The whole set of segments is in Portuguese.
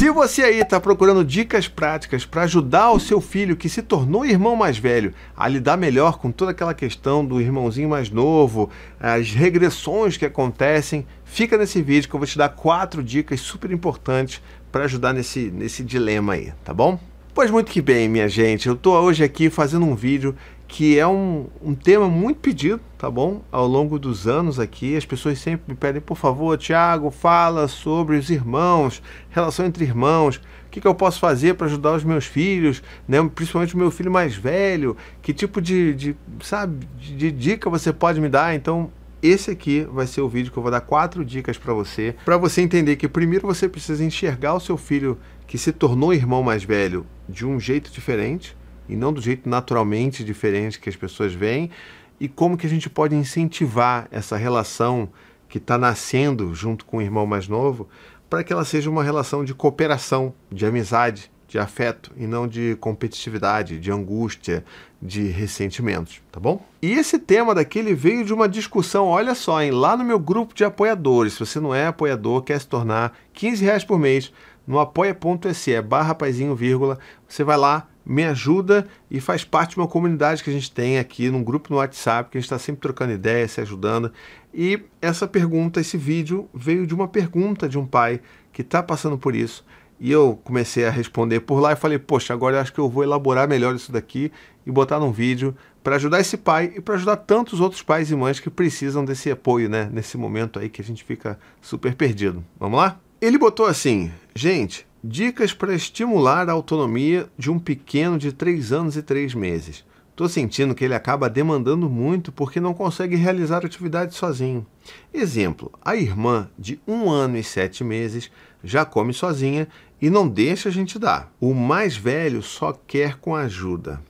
Se você aí está procurando dicas práticas para ajudar o seu filho que se tornou irmão mais velho a lidar melhor com toda aquela questão do irmãozinho mais novo, as regressões que acontecem, fica nesse vídeo que eu vou te dar quatro dicas super importantes para ajudar nesse, nesse dilema aí, tá bom? Pois muito que bem, minha gente. Eu estou hoje aqui fazendo um vídeo que é um, um tema muito pedido, tá bom? Ao longo dos anos aqui, as pessoas sempre me pedem, por favor, Tiago, fala sobre os irmãos, relação entre irmãos, o que, que eu posso fazer para ajudar os meus filhos, né? principalmente o meu filho mais velho, que tipo de, de sabe, de, de dica você pode me dar? Então, esse aqui vai ser o vídeo que eu vou dar quatro dicas para você, para você entender que primeiro você precisa enxergar o seu filho que se tornou irmão mais velho de um jeito diferente, e não do jeito naturalmente diferente que as pessoas veem, e como que a gente pode incentivar essa relação que está nascendo junto com o irmão mais novo para que ela seja uma relação de cooperação, de amizade, de afeto e não de competitividade, de angústia, de ressentimentos, tá bom? E esse tema daquele veio de uma discussão, olha só, hein, lá no meu grupo de apoiadores. Se você não é apoiador, quer se tornar 15 reais por mês no apoia.se barra paizinho, vírgula, você vai lá, me ajuda e faz parte de uma comunidade que a gente tem aqui, num grupo no WhatsApp, que a gente está sempre trocando ideias, se ajudando. E essa pergunta, esse vídeo, veio de uma pergunta de um pai que está passando por isso. E eu comecei a responder por lá e falei, poxa, agora eu acho que eu vou elaborar melhor isso daqui e botar num vídeo para ajudar esse pai e para ajudar tantos outros pais e mães que precisam desse apoio, né? Nesse momento aí que a gente fica super perdido. Vamos lá? Ele botou assim, gente, Dicas para estimular a autonomia de um pequeno de 3 anos e 3 meses. Estou sentindo que ele acaba demandando muito porque não consegue realizar atividades sozinho. Exemplo: a irmã de 1 ano e 7 meses já come sozinha e não deixa a gente dar. O mais velho só quer com ajuda.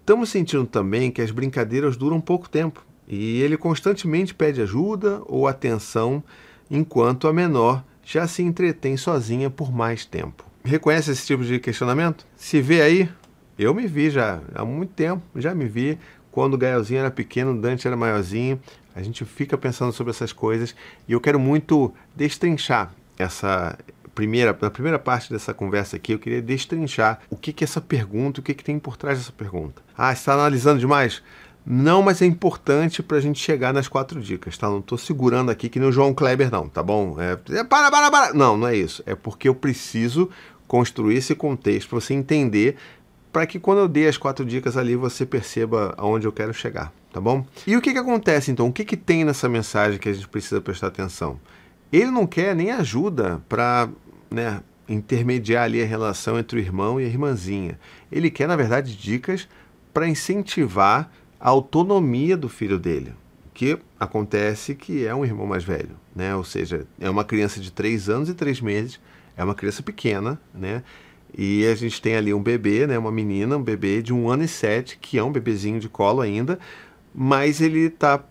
Estamos sentindo também que as brincadeiras duram pouco tempo e ele constantemente pede ajuda ou atenção, enquanto a menor já se entretém sozinha por mais tempo. Reconhece esse tipo de questionamento? Se vê aí? Eu me vi já há muito tempo, já me vi. Quando o Gaelzinho era pequeno, o Dante era maiorzinho. A gente fica pensando sobre essas coisas e eu quero muito destrinchar essa primeira, na primeira parte dessa conversa aqui, eu queria destrinchar o que, que é essa pergunta, o que, que tem por trás dessa pergunta. Ah, está analisando demais? Não, mas é importante para a gente chegar nas quatro dicas, tá? Não estou segurando aqui que nem o João Kleber, não, tá bom? É, é, para, para, para! Não, não é isso. É porque eu preciso construir esse contexto para você entender, para que quando eu dei as quatro dicas ali você perceba aonde eu quero chegar, tá bom? E o que, que acontece então? O que, que tem nessa mensagem que a gente precisa prestar atenção? Ele não quer nem ajuda para né, intermediar ali a relação entre o irmão e a irmãzinha. Ele quer, na verdade, dicas para incentivar a autonomia do filho dele, que acontece que é um irmão mais velho, né? Ou seja, é uma criança de 3 anos e 3 meses, é uma criança pequena, né? E a gente tem ali um bebê, né? Uma menina, um bebê de um ano e sete, que é um bebezinho de colo ainda, mas ele está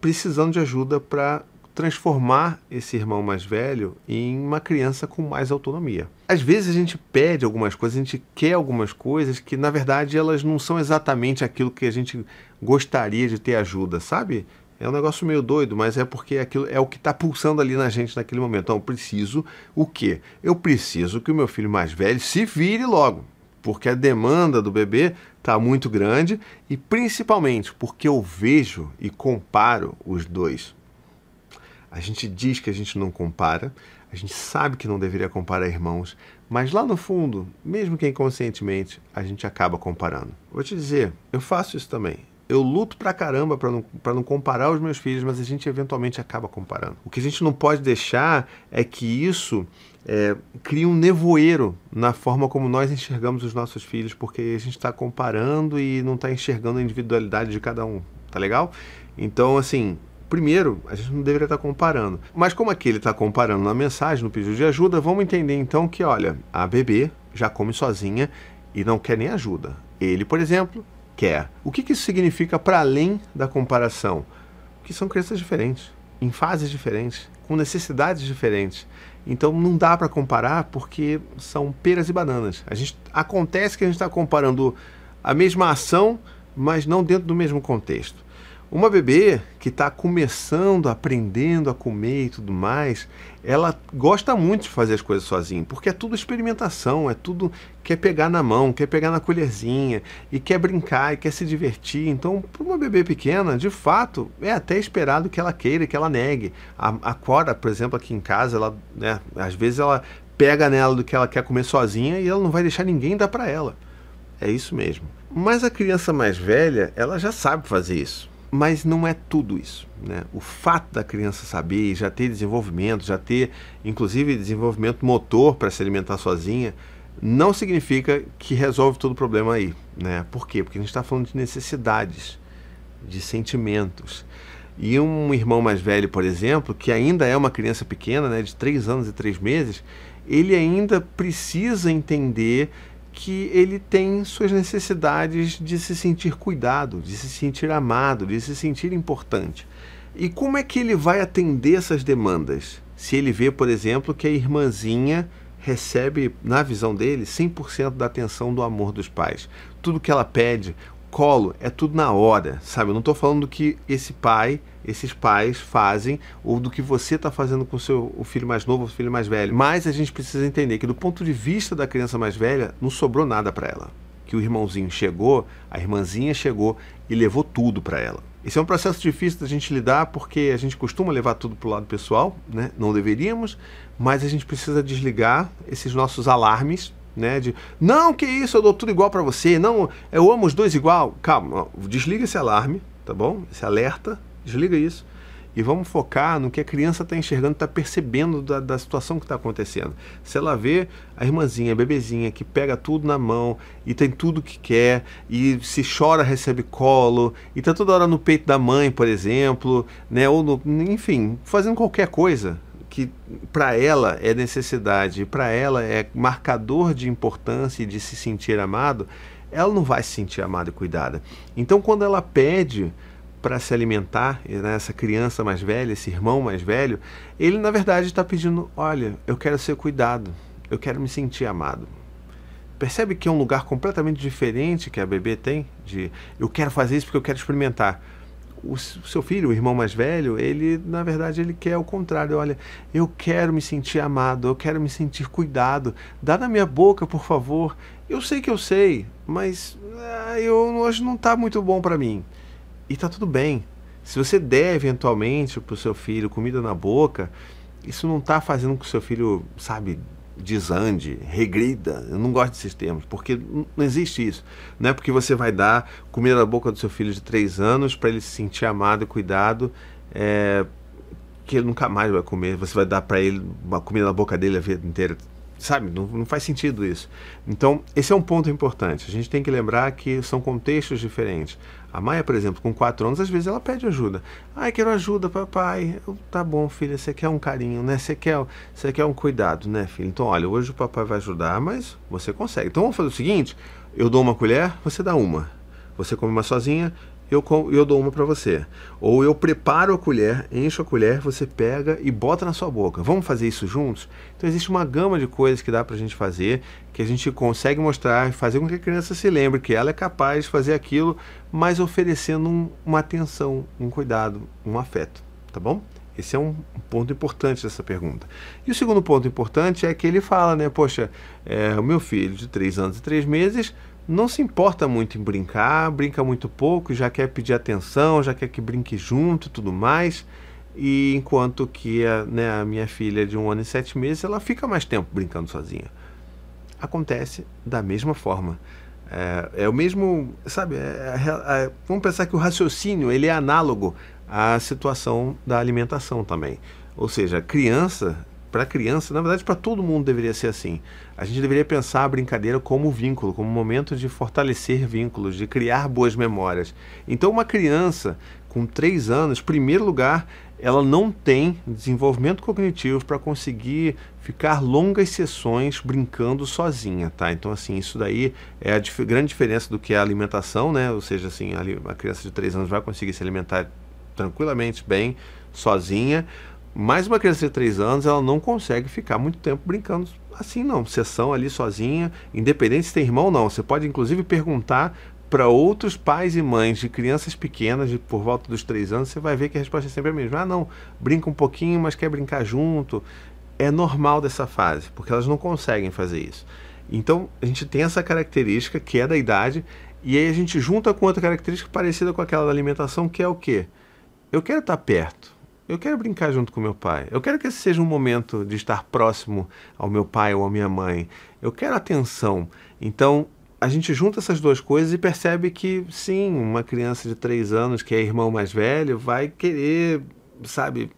precisando de ajuda para transformar esse irmão mais velho em uma criança com mais autonomia. Às vezes a gente pede algumas coisas, a gente quer algumas coisas que na verdade elas não são exatamente aquilo que a gente gostaria de ter ajuda, sabe? É um negócio meio doido, mas é porque aquilo é o que está pulsando ali na gente naquele momento. Então, eu preciso o quê? Eu preciso que o meu filho mais velho se vire logo, porque a demanda do bebê está muito grande e principalmente porque eu vejo e comparo os dois. A gente diz que a gente não compara, a gente sabe que não deveria comparar irmãos, mas lá no fundo, mesmo que inconscientemente, a gente acaba comparando. Vou te dizer, eu faço isso também. Eu luto pra caramba para não, pra não comparar os meus filhos, mas a gente eventualmente acaba comparando. O que a gente não pode deixar é que isso é, crie um nevoeiro na forma como nós enxergamos os nossos filhos, porque a gente está comparando e não está enxergando a individualidade de cada um. Tá legal? Então, assim, Primeiro, a gente não deveria estar comparando. Mas como aqui ele está comparando na mensagem, no pedido de ajuda, vamos entender então que, olha, a bebê já come sozinha e não quer nem ajuda. Ele, por exemplo, quer. O que, que isso significa para além da comparação? Que são crianças diferentes, em fases diferentes, com necessidades diferentes. Então não dá para comparar porque são peras e bananas. A gente acontece que a gente está comparando a mesma ação, mas não dentro do mesmo contexto. Uma bebê que está começando, aprendendo a comer e tudo mais, ela gosta muito de fazer as coisas sozinha, porque é tudo experimentação, é tudo quer pegar na mão, quer pegar na colherzinha e quer brincar e quer se divertir. Então, para uma bebê pequena, de fato, é até esperado que ela queira, que ela negue. A, a Cora, por exemplo, aqui em casa, ela, né, às vezes ela pega nela do que ela quer comer sozinha e ela não vai deixar ninguém dar para ela. É isso mesmo. Mas a criança mais velha, ela já sabe fazer isso mas não é tudo isso. Né? O fato da criança saber, já ter desenvolvimento, já ter inclusive desenvolvimento motor para se alimentar sozinha, não significa que resolve todo o problema aí. Né? Por quê? Porque a gente está falando de necessidades, de sentimentos. E um irmão mais velho, por exemplo, que ainda é uma criança pequena, né, de 3 anos e 3 meses, ele ainda precisa entender que ele tem suas necessidades de se sentir cuidado, de se sentir amado, de se sentir importante. E como é que ele vai atender essas demandas? Se ele vê, por exemplo, que a irmãzinha recebe, na visão dele, 100% da atenção do amor dos pais. Tudo que ela pede, colo, é tudo na hora, sabe? Eu não estou falando do que esse pai, esses pais fazem ou do que você está fazendo com seu o filho mais novo, o filho mais velho. Mas a gente precisa entender que do ponto de vista da criança mais velha, não sobrou nada para ela. Que o irmãozinho chegou, a irmãzinha chegou e levou tudo para ela. Esse é um processo difícil da gente lidar porque a gente costuma levar tudo para o lado pessoal, né? Não deveríamos, mas a gente precisa desligar esses nossos alarmes né? De não, que isso, eu dou tudo igual para você, não, eu amo os dois igual. Calma, desliga esse alarme, tá bom? Esse alerta, desliga isso e vamos focar no que a criança está enxergando, está percebendo da, da, situação que está acontecendo. Se ela vê a irmãzinha, a bebezinha que pega tudo na mão e tem tudo que quer e se chora recebe colo e está toda hora no peito da mãe, por exemplo, né? Ou no, enfim, fazendo qualquer coisa, que para ela é necessidade, para ela é marcador de importância e de se sentir amado, ela não vai se sentir amada e cuidada. Então, quando ela pede para se alimentar, né, essa criança mais velha, esse irmão mais velho, ele na verdade está pedindo: olha, eu quero ser cuidado, eu quero me sentir amado. Percebe que é um lugar completamente diferente que a bebê tem de eu quero fazer isso porque eu quero experimentar o seu filho, o irmão mais velho, ele na verdade ele quer o contrário. Olha, eu quero me sentir amado, eu quero me sentir cuidado. Dá na minha boca, por favor. Eu sei que eu sei, mas ah, eu hoje não está muito bom para mim. E está tudo bem. Se você der eventualmente para o seu filho comida na boca, isso não está fazendo com que o seu filho, sabe, desande, regrida. Eu não gosto desses termos, porque não existe isso. Não é porque você vai dar comida na boca do seu filho de três anos para ele se sentir amado e cuidado, é, que ele nunca mais vai comer. Você vai dar para ele uma comida na boca dele a vida inteira. Sabe, não, não faz sentido isso. Então, esse é um ponto importante. A gente tem que lembrar que são contextos diferentes. A Maia, por exemplo, com 4 anos, às vezes ela pede ajuda. Ai, quero ajuda, papai. Eu, tá bom, filha, você quer um carinho, né? Você quer, você quer um cuidado, né, filho? Então, olha, hoje o papai vai ajudar, mas você consegue. Então, vamos fazer o seguinte: eu dou uma colher, você dá uma. Você come uma sozinha, eu, eu dou uma para você. Ou eu preparo a colher, encho a colher, você pega e bota na sua boca. Vamos fazer isso juntos? Então existe uma gama de coisas que dá para a gente fazer, que a gente consegue mostrar fazer com que a criança se lembre que ela é capaz de fazer aquilo, mas oferecendo um, uma atenção, um cuidado, um afeto. Tá bom? Esse é um ponto importante dessa pergunta. E o segundo ponto importante é que ele fala, né? Poxa, é, o meu filho de 3 anos e 3 meses não se importa muito em brincar, brinca muito pouco, já quer pedir atenção, já quer que brinque junto e tudo mais. E enquanto que a, né, a minha filha de um ano e sete meses, ela fica mais tempo brincando sozinha. Acontece da mesma forma. É, é o mesmo, sabe? É, é, é vamos pensar que o raciocínio ele é análogo à situação da alimentação também. Ou seja, a criança para criança, na verdade para todo mundo deveria ser assim. A gente deveria pensar a brincadeira como vínculo, como momento de fortalecer vínculos, de criar boas memórias. Então uma criança com três anos, primeiro lugar, ela não tem desenvolvimento cognitivo para conseguir ficar longas sessões brincando sozinha, tá? Então assim, isso daí é a dif grande diferença do que é a alimentação, né? Ou seja, assim, a, a criança de três anos vai conseguir se alimentar tranquilamente bem sozinha mas uma criança de 3 anos, ela não consegue ficar muito tempo brincando assim, não. Sessão ali sozinha, independente se tem irmão ou não. Você pode, inclusive, perguntar para outros pais e mães de crianças pequenas, de por volta dos três anos, você vai ver que a resposta é sempre a mesma. Ah, não, brinca um pouquinho, mas quer brincar junto. É normal dessa fase, porque elas não conseguem fazer isso. Então, a gente tem essa característica que é da idade, e aí a gente junta com outra característica parecida com aquela da alimentação, que é o quê? Eu quero estar perto. Eu quero brincar junto com meu pai. Eu quero que esse seja um momento de estar próximo ao meu pai ou à minha mãe. Eu quero atenção. Então, a gente junta essas duas coisas e percebe que, sim, uma criança de três anos, que é irmão mais velho, vai querer, sabe,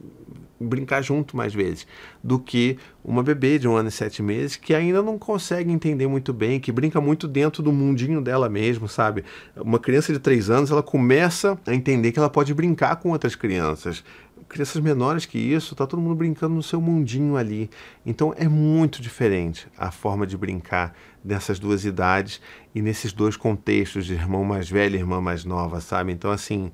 brincar junto mais vezes do que uma bebê de um ano e sete meses que ainda não consegue entender muito bem, que brinca muito dentro do mundinho dela mesmo, sabe? Uma criança de três anos, ela começa a entender que ela pode brincar com outras crianças crianças menores que isso, tá todo mundo brincando no seu mundinho ali. Então é muito diferente a forma de brincar nessas duas idades e nesses dois contextos de irmão mais velho e irmã mais nova, sabe? Então assim,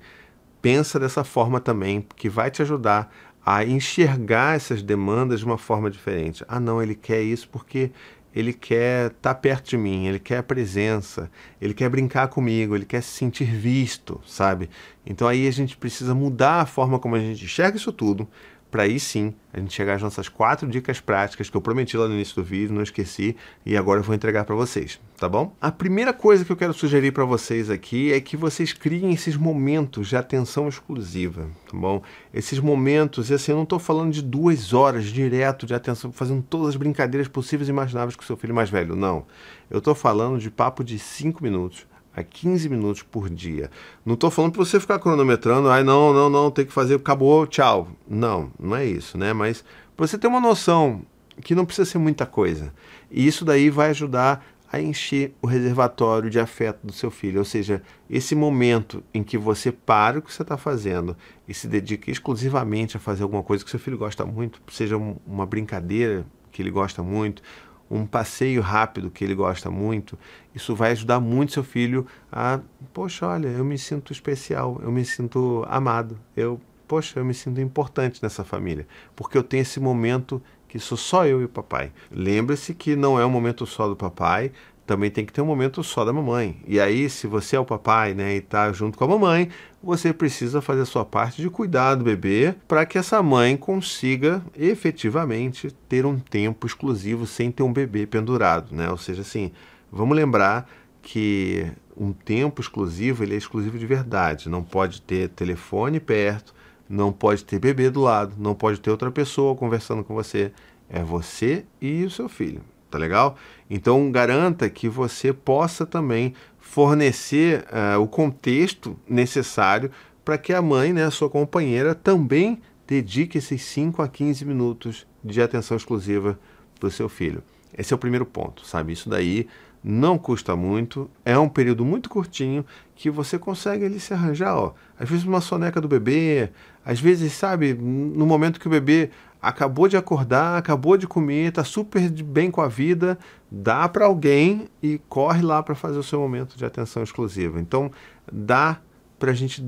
pensa dessa forma também, que vai te ajudar a enxergar essas demandas de uma forma diferente. Ah, não, ele quer isso porque ele quer estar tá perto de mim, ele quer a presença, ele quer brincar comigo, ele quer se sentir visto, sabe? Então aí a gente precisa mudar a forma como a gente enxerga isso tudo, para aí sim a gente chegar às nossas quatro dicas práticas que eu prometi lá no início do vídeo, não esqueci e agora eu vou entregar para vocês, tá bom? A primeira coisa que eu quero sugerir para vocês aqui é que vocês criem esses momentos de atenção exclusiva, tá bom? Esses momentos, e assim, eu não estou falando de duas horas direto de atenção, fazendo todas as brincadeiras possíveis e imagináveis com seu filho mais velho, não. Eu estou falando de papo de cinco minutos a 15 minutos por dia. Não estou falando para você ficar cronometrando, ai não, não, não, tem que fazer, acabou, tchau. Não, não é isso, né? Mas você ter uma noção que não precisa ser muita coisa. E isso daí vai ajudar a encher o reservatório de afeto do seu filho. Ou seja, esse momento em que você para o que você está fazendo e se dedica exclusivamente a fazer alguma coisa que seu filho gosta muito, seja uma brincadeira que ele gosta muito, um passeio rápido que ele gosta muito, isso vai ajudar muito seu filho a, poxa, olha, eu me sinto especial, eu me sinto amado, eu, poxa, eu me sinto importante nessa família, porque eu tenho esse momento que sou só eu e o papai. Lembre-se que não é um momento só do papai, também tem que ter um momento só da mamãe. E aí, se você é o papai, né, e tá junto com a mamãe, você precisa fazer a sua parte de cuidar do bebê para que essa mãe consiga efetivamente ter um tempo exclusivo sem ter um bebê pendurado, né? Ou seja, assim, vamos lembrar que um tempo exclusivo ele é exclusivo de verdade. Não pode ter telefone perto, não pode ter bebê do lado, não pode ter outra pessoa conversando com você. É você e o seu filho tá legal? Então garanta que você possa também fornecer uh, o contexto necessário para que a mãe, né, a sua companheira, também dedique esses 5 a 15 minutos de atenção exclusiva para o seu filho. Esse é o primeiro ponto, sabe? Isso daí não custa muito, é um período muito curtinho que você consegue ali se arranjar, ó. Às vezes uma soneca do bebê, às vezes, sabe, no momento que o bebê acabou de acordar, acabou de comer, está super bem com a vida, dá para alguém e corre lá para fazer o seu momento de atenção exclusiva. Então, dá para a gente,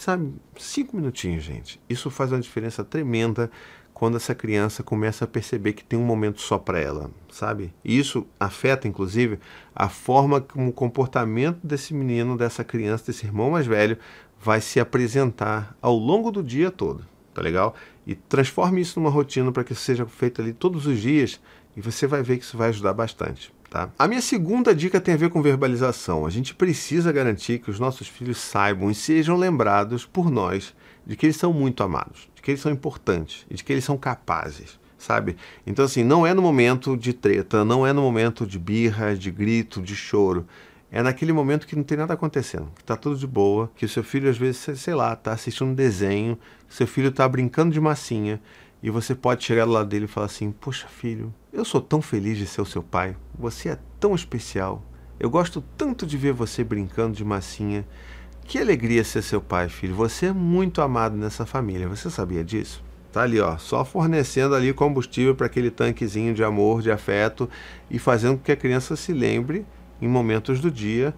sabe, cinco minutinhos, gente. Isso faz uma diferença tremenda quando essa criança começa a perceber que tem um momento só para ela, sabe? Isso afeta, inclusive, a forma como o comportamento desse menino, dessa criança, desse irmão mais velho, vai se apresentar ao longo do dia todo tá legal? E transforme isso numa rotina para que isso seja feito ali todos os dias e você vai ver que isso vai ajudar bastante. Tá? A minha segunda dica tem a ver com verbalização. A gente precisa garantir que os nossos filhos saibam e sejam lembrados por nós de que eles são muito amados, de que eles são importantes e de que eles são capazes, sabe? Então, assim, não é no momento de treta, não é no momento de birra, de grito, de choro é naquele momento que não tem nada acontecendo, que está tudo de boa, que o seu filho às vezes, sei lá, está assistindo um desenho, seu filho está brincando de massinha e você pode chegar do lado dele e falar assim: Poxa, filho, eu sou tão feliz de ser o seu pai, você é tão especial, eu gosto tanto de ver você brincando de massinha. Que alegria ser seu pai, filho, você é muito amado nessa família, você sabia disso? Tá ali, ó, só fornecendo ali combustível para aquele tanquezinho de amor, de afeto e fazendo com que a criança se lembre em momentos do dia,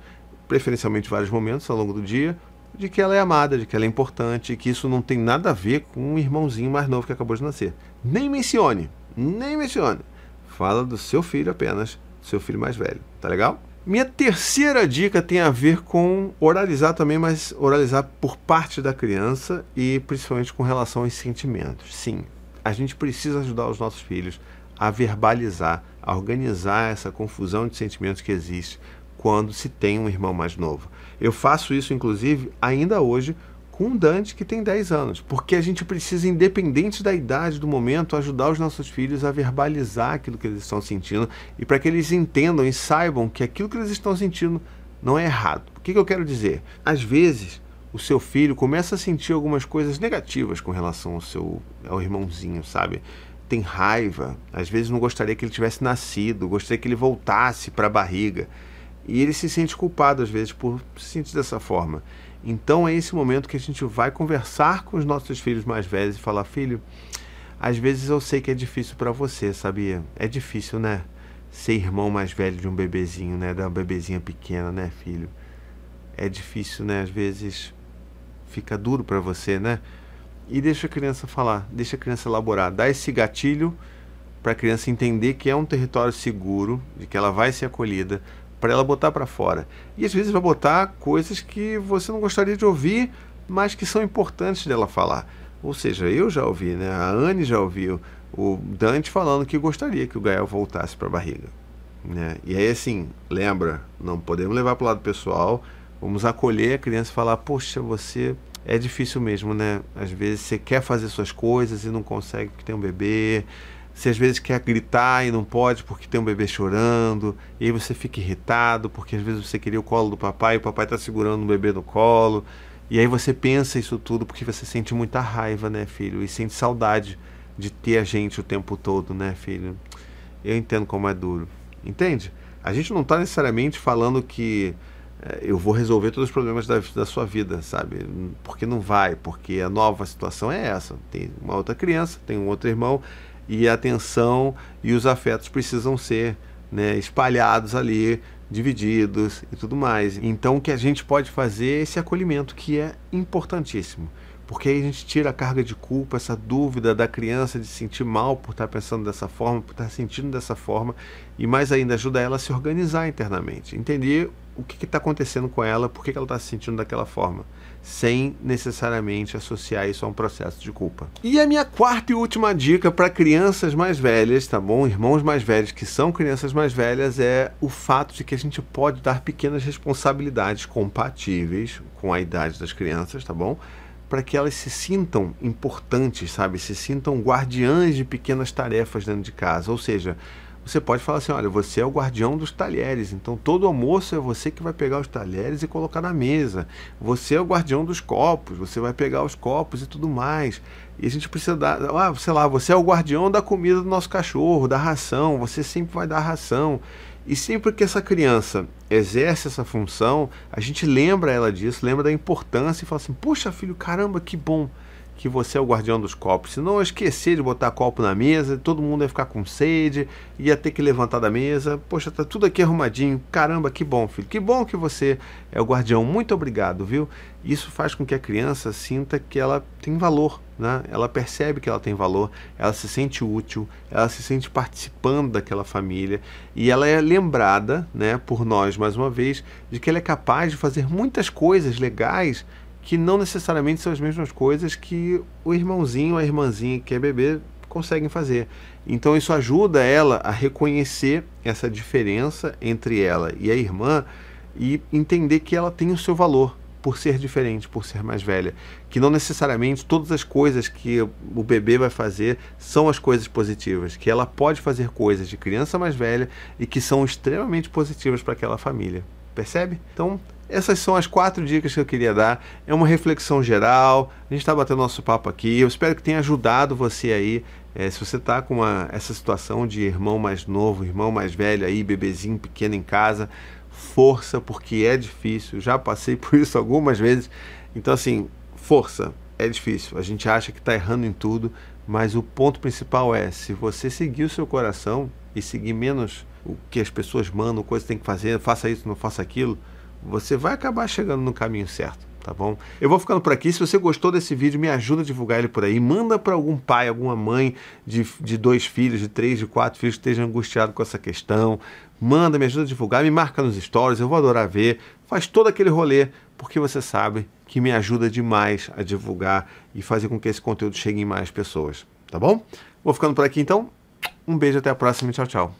preferencialmente vários momentos ao longo do dia, de que ela é amada, de que ela é importante, que isso não tem nada a ver com um irmãozinho mais novo que acabou de nascer. Nem mencione, nem mencione. Fala do seu filho apenas, seu filho mais velho, tá legal? Minha terceira dica tem a ver com oralizar também, mas oralizar por parte da criança e principalmente com relação aos sentimentos. Sim, a gente precisa ajudar os nossos filhos a verbalizar, a organizar essa confusão de sentimentos que existe quando se tem um irmão mais novo. Eu faço isso, inclusive, ainda hoje com um Dante que tem 10 anos, porque a gente precisa, independente da idade do momento, ajudar os nossos filhos a verbalizar aquilo que eles estão sentindo e para que eles entendam e saibam que aquilo que eles estão sentindo não é errado. O que, que eu quero dizer? Às vezes, o seu filho começa a sentir algumas coisas negativas com relação ao seu ao irmãozinho, sabe? Tem raiva, às vezes não gostaria que ele tivesse nascido, gostaria que ele voltasse para a barriga. E ele se sente culpado às vezes por se sentir dessa forma. Então é esse momento que a gente vai conversar com os nossos filhos mais velhos e falar: filho, às vezes eu sei que é difícil para você, sabia? É difícil, né? Ser irmão mais velho de um bebezinho, né? Da bebezinha pequena, né, filho? É difícil, né? Às vezes fica duro para você, né? E deixa a criança falar, deixa a criança elaborar, dá esse gatilho para a criança entender que é um território seguro, de que ela vai ser acolhida, para ela botar para fora. E às vezes vai botar coisas que você não gostaria de ouvir, mas que são importantes dela falar. Ou seja, eu já ouvi, né? A Anne já ouviu o Dante falando que gostaria que o Gael voltasse para a barriga. Né? E aí, assim, lembra, não podemos levar para o lado pessoal, vamos acolher a criança e falar: Poxa, você é difícil mesmo, né? Às vezes você quer fazer suas coisas e não consegue porque tem um bebê, você às vezes quer gritar e não pode porque tem um bebê chorando, e aí você fica irritado porque às vezes você queria o colo do papai e o papai está segurando um bebê no colo. E aí você pensa isso tudo porque você sente muita raiva, né, filho? E sente saudade de ter a gente o tempo todo, né, filho? Eu entendo como é duro. Entende? A gente não está necessariamente falando que é, eu vou resolver todos os problemas da, da sua vida, sabe? Porque não vai, porque a nova situação é essa. Tem uma outra criança, tem um outro irmão, e a atenção e os afetos precisam ser né, espalhados ali, divididos e tudo mais. Então, o que a gente pode fazer é esse acolhimento, que é importantíssimo. Porque aí a gente tira a carga de culpa, essa dúvida da criança de se sentir mal por estar pensando dessa forma, por estar sentindo dessa forma, e mais ainda ajuda ela a se organizar internamente, entender o que está acontecendo com ela, por que, que ela está se sentindo daquela forma sem necessariamente associar isso a um processo de culpa. E a minha quarta e última dica para crianças mais velhas, tá bom? Irmãos mais velhos que são crianças mais velhas é o fato de que a gente pode dar pequenas responsabilidades compatíveis com a idade das crianças, tá bom? Para que elas se sintam importantes, sabe? Se sintam guardiãs de pequenas tarefas dentro de casa. Ou seja, você pode falar assim: olha, você é o guardião dos talheres, então todo almoço é você que vai pegar os talheres e colocar na mesa. Você é o guardião dos copos, você vai pegar os copos e tudo mais. E a gente precisa dar, ah, sei lá, você é o guardião da comida do nosso cachorro, da ração, você sempre vai dar ração. E sempre que essa criança exerce essa função, a gente lembra ela disso, lembra da importância e fala assim: puxa, filho, caramba, que bom que você é o guardião dos copos. Senão eu esquecer de botar copo na mesa, todo mundo ia ficar com sede, ia ter que levantar da mesa. Poxa, tá tudo aqui arrumadinho. Caramba, que bom, filho. Que bom que você é o guardião. Muito obrigado, viu? Isso faz com que a criança sinta que ela tem valor, né? Ela percebe que ela tem valor, ela se sente útil, ela se sente participando daquela família e ela é lembrada, né, por nós mais uma vez, de que ela é capaz de fazer muitas coisas legais que não necessariamente são as mesmas coisas que o irmãozinho a irmãzinha que é bebê conseguem fazer. Então isso ajuda ela a reconhecer essa diferença entre ela e a irmã e entender que ela tem o seu valor por ser diferente, por ser mais velha, que não necessariamente todas as coisas que o bebê vai fazer são as coisas positivas, que ela pode fazer coisas de criança mais velha e que são extremamente positivas para aquela família. Percebe? Então, essas são as quatro dicas que eu queria dar. É uma reflexão geral. A gente está batendo nosso papo aqui. Eu espero que tenha ajudado você aí. É, se você está com uma, essa situação de irmão mais novo, irmão mais velho aí, bebezinho pequeno em casa, força, porque é difícil. Já passei por isso algumas vezes. Então, assim, força. É difícil. A gente acha que está errando em tudo, mas o ponto principal é: se você seguir o seu coração e seguir menos o que as pessoas mandam, coisas que tem que fazer, faça isso, não faça aquilo você vai acabar chegando no caminho certo, tá bom? Eu vou ficando por aqui. Se você gostou desse vídeo, me ajuda a divulgar ele por aí. Manda para algum pai, alguma mãe de, de dois filhos, de três, de quatro filhos que esteja angustiado com essa questão. Manda, me ajuda a divulgar, me marca nos stories, eu vou adorar ver. Faz todo aquele rolê, porque você sabe que me ajuda demais a divulgar e fazer com que esse conteúdo chegue em mais pessoas, tá bom? Vou ficando por aqui então. Um beijo, até a próxima e tchau, tchau.